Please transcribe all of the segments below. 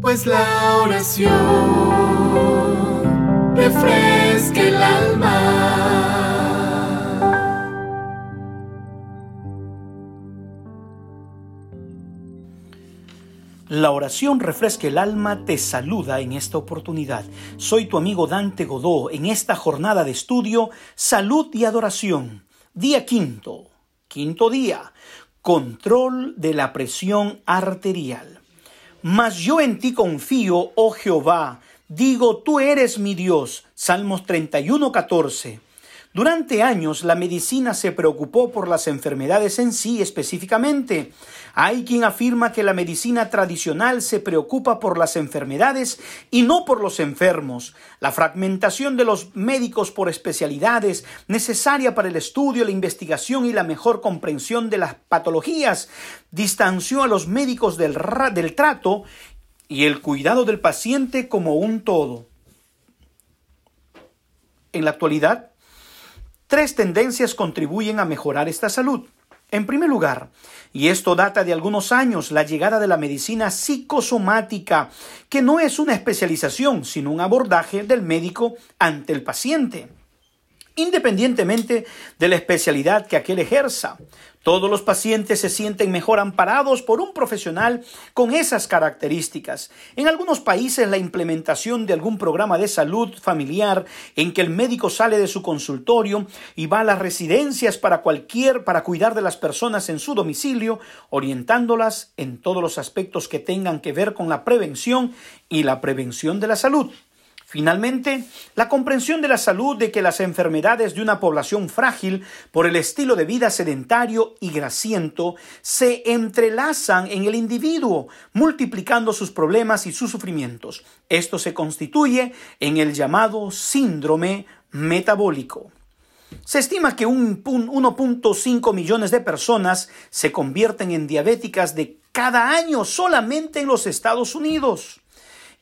pues la oración refresca el alma. La oración refresca el alma te saluda en esta oportunidad. Soy tu amigo Dante Godó en esta jornada de estudio Salud y Adoración. Día quinto. Quinto día. Control de la presión arterial. Mas yo en ti confío, oh Jehová. Digo, tú eres mi Dios. Salmos 31, 14. Durante años la medicina se preocupó por las enfermedades en sí específicamente. Hay quien afirma que la medicina tradicional se preocupa por las enfermedades y no por los enfermos. La fragmentación de los médicos por especialidades, necesaria para el estudio, la investigación y la mejor comprensión de las patologías, distanció a los médicos del, trato y el cuidado del paciente como un todo. En la actualidad, Tres tendencias contribuyen a mejorar esta salud. En primer lugar, y esto data de algunos años, la llegada de la medicina psicosomática, que no es una especialización, sino un abordaje del médico ante el paciente independientemente de la especialidad que aquel ejerza. Todos los pacientes se sienten mejor amparados por un profesional con esas características. En algunos países la implementación de algún programa de salud familiar en que el médico sale de su consultorio y va a las residencias para cualquier para cuidar de las personas en su domicilio, orientándolas en todos los aspectos que tengan que ver con la prevención y la prevención de la salud. Finalmente, la comprensión de la salud de que las enfermedades de una población frágil por el estilo de vida sedentario y grasiento se entrelazan en el individuo, multiplicando sus problemas y sus sufrimientos. Esto se constituye en el llamado síndrome metabólico. Se estima que 1.5 millones de personas se convierten en diabéticas de cada año solamente en los Estados Unidos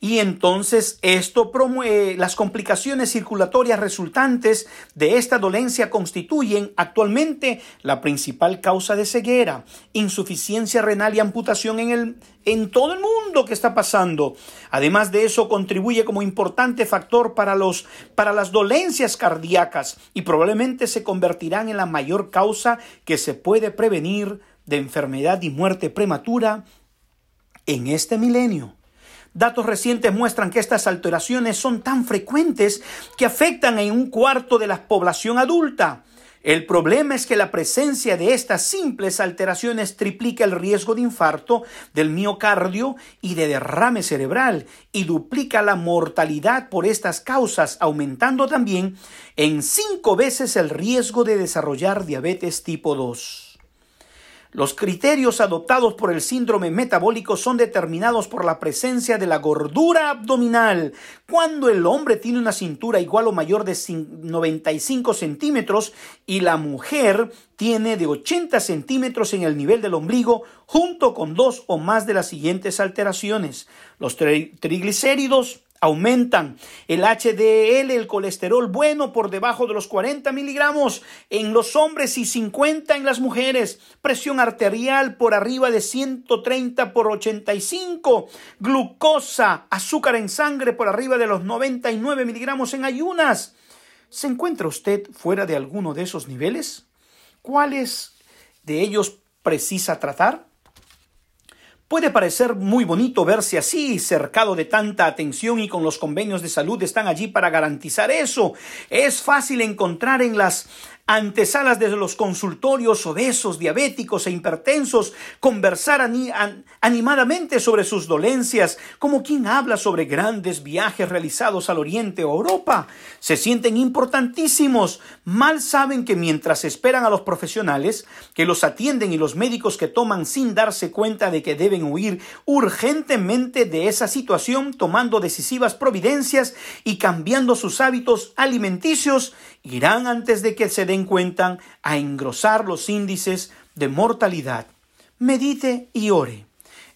y entonces esto promueve las complicaciones circulatorias resultantes de esta dolencia constituyen actualmente la principal causa de ceguera, insuficiencia renal y amputación en el en todo el mundo que está pasando. Además de eso contribuye como importante factor para los para las dolencias cardíacas y probablemente se convertirán en la mayor causa que se puede prevenir de enfermedad y muerte prematura en este milenio. Datos recientes muestran que estas alteraciones son tan frecuentes que afectan en un cuarto de la población adulta. El problema es que la presencia de estas simples alteraciones triplica el riesgo de infarto del miocardio y de derrame cerebral y duplica la mortalidad por estas causas, aumentando también en cinco veces el riesgo de desarrollar diabetes tipo 2. Los criterios adoptados por el síndrome metabólico son determinados por la presencia de la gordura abdominal. Cuando el hombre tiene una cintura igual o mayor de 95 centímetros y la mujer tiene de 80 centímetros en el nivel del ombligo, junto con dos o más de las siguientes alteraciones. Los triglicéridos, aumentan. El HDL, el colesterol bueno, por debajo de los 40 miligramos en los hombres y 50 en las mujeres. Presión arterial por arriba de 130 por 85. Glucosa, azúcar en sangre por arriba de los 99 miligramos en ayunas. ¿Se encuentra usted fuera de alguno de esos niveles? ¿Cuáles de ellos precisa tratar? Puede parecer muy bonito verse así, cercado de tanta atención y con los convenios de salud están allí para garantizar eso. Es fácil encontrar en las antesalas de los consultorios obesos, diabéticos e hipertensos, conversar animadamente sobre sus dolencias, como quien habla sobre grandes viajes realizados al Oriente o Europa. Se sienten importantísimos. Mal saben que mientras esperan a los profesionales que los atienden y los médicos que toman sin darse cuenta de que deben huir urgentemente de esa situación, tomando decisivas providencias y cambiando sus hábitos alimenticios, irán antes de que se den cuenta a engrosar los índices de mortalidad. Medite y ore.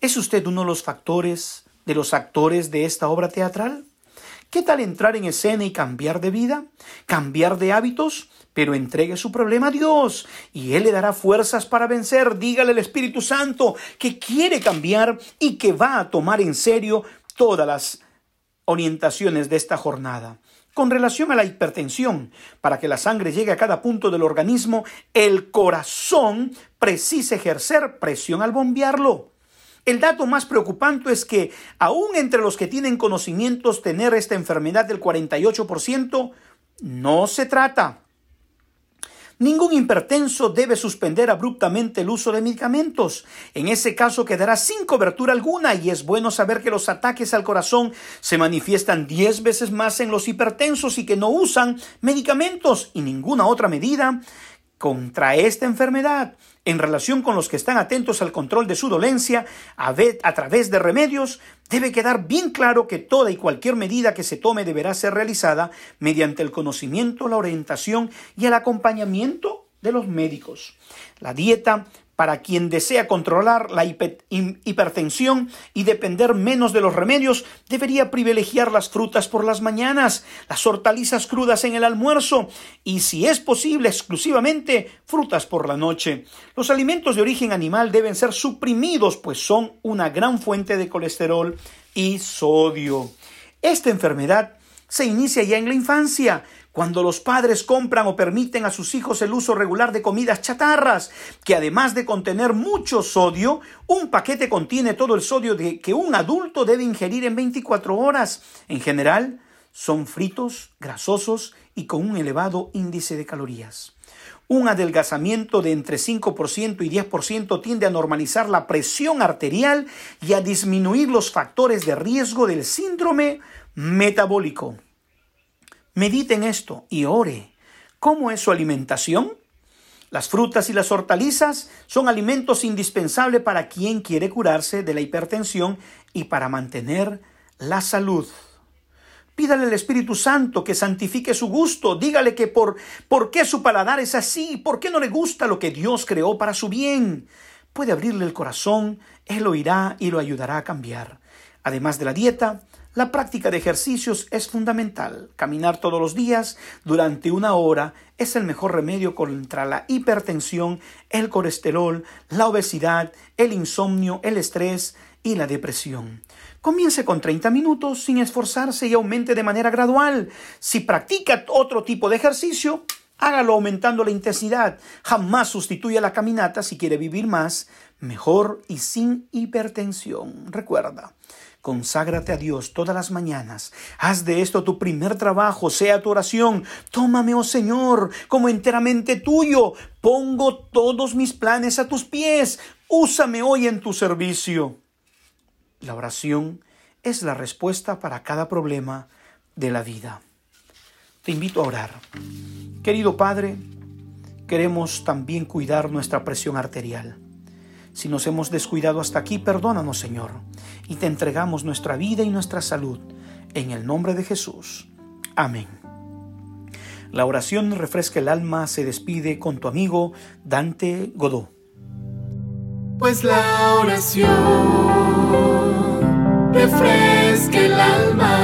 ¿Es usted uno de los factores, de los actores de esta obra teatral? ¿Qué tal entrar en escena y cambiar de vida? ¿Cambiar de hábitos? Pero entregue su problema a Dios y Él le dará fuerzas para vencer. Dígale al Espíritu Santo que quiere cambiar y que va a tomar en serio todas las orientaciones de esta jornada. Con relación a la hipertensión, para que la sangre llegue a cada punto del organismo, el corazón precisa ejercer presión al bombearlo. El dato más preocupante es que, aún entre los que tienen conocimientos tener esta enfermedad del 48%, no se trata Ningún hipertenso debe suspender abruptamente el uso de medicamentos. En ese caso quedará sin cobertura alguna y es bueno saber que los ataques al corazón se manifiestan 10 veces más en los hipertensos y que no usan medicamentos y ninguna otra medida contra esta enfermedad en relación con los que están atentos al control de su dolencia a, través de remedios, debe quedar bien claro que toda y cualquier medida que se tome deberá ser realizada mediante el conocimiento, la orientación y el acompañamiento de los médicos. La dieta para quien desea controlar la hipertensión y depender menos de los remedios, debería privilegiar las frutas por las mañanas, las hortalizas crudas en el almuerzo y, si es posible, exclusivamente frutas por la noche. Los alimentos de origen animal deben ser suprimidos, pues son una gran fuente de colesterol y sodio. Esta enfermedad se inicia ya en la infancia, cuando los padres compran o permiten a sus hijos el uso regular de comidas chatarras, que además de contener mucho sodio, un paquete contiene todo el sodio que un adulto debe ingerir en 24 horas. En general, son fritos, grasosos y con un elevado índice de calorías. Un adelgazamiento de entre 5% y 10% tiende a normalizar la presión arterial y a disminuir los factores de riesgo del síndrome metabólico. Medite en esto y ore. ¿Cómo es su alimentación? Las frutas y las hortalizas son alimentos indispensables para quien quiere curarse de la hipertensión y para mantener la salud. Pídale al Espíritu Santo que santifique su gusto. Dígale que por, por qué su paladar es así, por qué no le gusta lo que Dios creó para su bien. Puede abrirle el corazón, Él oirá y lo ayudará a cambiar. Además de la dieta, la práctica de ejercicios es fundamental. Caminar todos los días durante una hora es el mejor remedio contra la hipertensión, el colesterol, la obesidad, el insomnio, el estrés y la depresión. Comience con 30 minutos sin esforzarse y aumente de manera gradual. Si practica otro tipo de ejercicio, hágalo aumentando la intensidad. Jamás sustituya la caminata si quiere vivir más, mejor y sin hipertensión. Recuerda, Conságrate a Dios todas las mañanas. Haz de esto tu primer trabajo, sea tu oración. Tómame, oh Señor, como enteramente tuyo. Pongo todos mis planes a tus pies. Úsame hoy en tu servicio. La oración es la respuesta para cada problema de la vida. Te invito a orar. Querido Padre, queremos también cuidar nuestra presión arterial. Si nos hemos descuidado hasta aquí, perdónanos, Señor, y te entregamos nuestra vida y nuestra salud. En el nombre de Jesús. Amén. La oración refresca el alma se despide con tu amigo Dante Godó. Pues la oración refresca el alma.